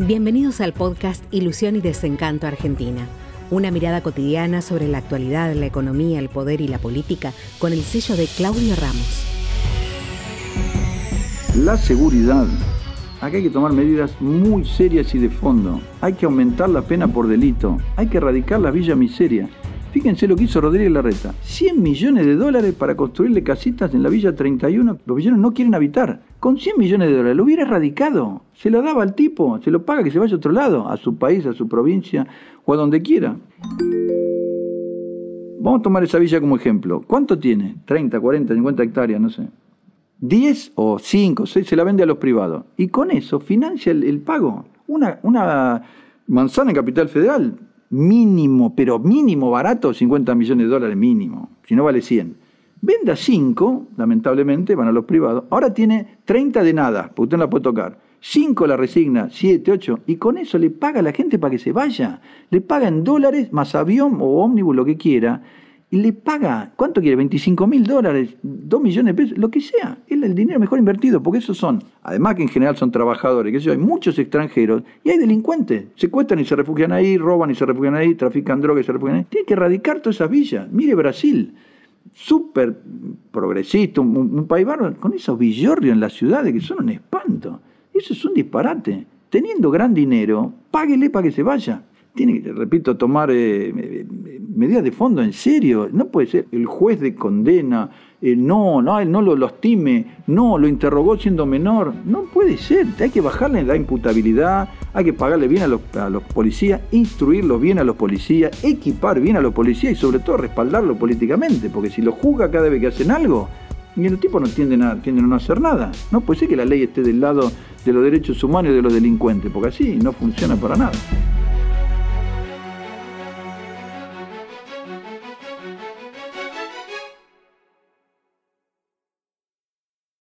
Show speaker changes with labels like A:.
A: Bienvenidos al podcast Ilusión y Desencanto Argentina. Una mirada cotidiana sobre la actualidad, la economía, el poder y la política con el sello de Claudio Ramos.
B: La seguridad. Acá hay que tomar medidas muy serias y de fondo. Hay que aumentar la pena por delito. Hay que erradicar la villa miseria. Fíjense lo que hizo Rodríguez Larreta. 100 millones de dólares para construirle casitas en la Villa 31. Los villanos no quieren habitar. Con 100 millones de dólares lo hubiera erradicado. Se lo daba al tipo, se lo paga que se vaya a otro lado, a su país, a su provincia o a donde quiera. Vamos a tomar esa villa como ejemplo. ¿Cuánto tiene? 30, 40, 50 hectáreas, no sé. 10 o 5, 6 se la vende a los privados. Y con eso financia el, pago. Una manzana en Capital Federal mínimo, pero mínimo barato, 50 millones de dólares mínimo, si no vale 100. Venda 5, lamentablemente, van a los privados. Ahora tiene 30 de nada, porque usted no la puede tocar. 5 la resigna, 7, 8, y con eso le paga a la gente para que se vaya. Le paga en dólares, más avión o ómnibus, lo que quiera, y le paga, ¿cuánto quiere? 25 mil dólares, 2 millones de pesos, lo que sea. El dinero mejor invertido, porque esos son, además que en general son trabajadores, que hay muchos extranjeros y hay delincuentes. Secuestran y se refugian ahí, roban y se refugian ahí, trafican drogas y se refugian ahí. Tiene que erradicar todas esas villas. Mire Brasil, súper progresista, un, país bárbaro, con esos villorrios en las ciudades que son un espanto. Eso es un disparate. Teniendo gran dinero, páguele para que se vaya tiene que, repito, tomar eh, medidas de fondo en serio. No puede ser el juez de condena, no, no, él no lo lastima, no, lo interrogó siendo menor. No puede ser, hay que bajarle la imputabilidad, hay que pagarle bien a los, a los policías, instruirlos bien a los policías, equipar bien a los policías y sobre todo respaldarlo políticamente, porque si lo juzga cada vez que hacen algo, y los tipos no tienden a, tienden a no hacer nada. No puede ser que la ley esté del lado de los derechos humanos y de los delincuentes, porque así no funciona para nada.